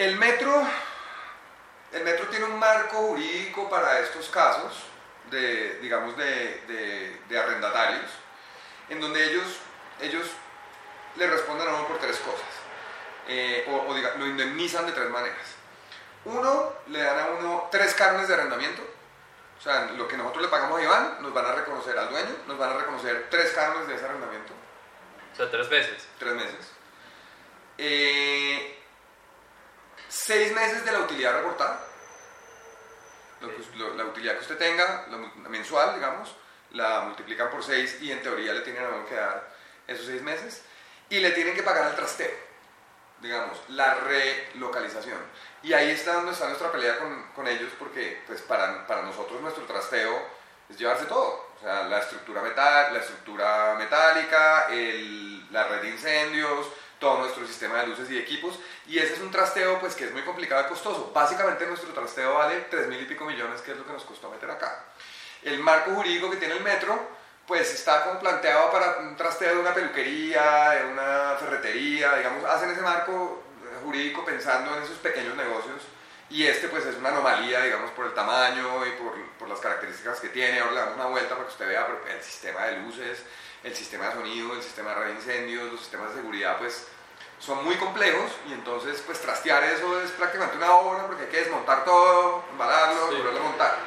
El metro, el metro tiene un marco jurídico para estos casos de, digamos, de, de, de arrendatarios, en donde ellos, ellos le responden a uno por tres cosas, eh, o, o diga, lo indemnizan de tres maneras. Uno, le dan a uno tres carnes de arrendamiento, o sea, lo que nosotros le pagamos a Iván, nos van a reconocer al dueño, nos van a reconocer tres carnes de ese arrendamiento, O sea, tres veces. tres meses. Eh, seis meses de la utilidad reportada, lo que- lo- la utilidad que usted tenga, mensual, digamos, la multiplican por seis y en teoría le tienen que dar esos seis meses y le tienen que pagar al trasteo, digamos, la relocalización. Y ahí está donde está nuestra pelea con, con ellos porque pues para, para nosotros nuestro trasteo es llevarse todo, o sea, la estructura, metal, la estructura metálica, el- la red de incendios, todo nuestro sistema de luces y equipos, y ese es un trasteo pues que es muy complicado y costoso. Básicamente nuestro trasteo vale 3 mil y pico millones, que es lo que nos costó meter acá. El marco jurídico que tiene el metro, pues está como planteado para un trasteo de una peluquería, de una ferretería, digamos, hacen ese marco jurídico pensando en esos pequeños negocios, y este pues es una anomalía, digamos, por el tamaño y las características que tiene. Ahora le damos una vuelta para que usted vea pero el sistema de luces, el sistema de sonido, el sistema de incendios, los sistemas de seguridad, pues son muy complejos y entonces pues trastear eso es prácticamente una obra porque hay que desmontar todo, embalarlo, Sí. volverlo a montar.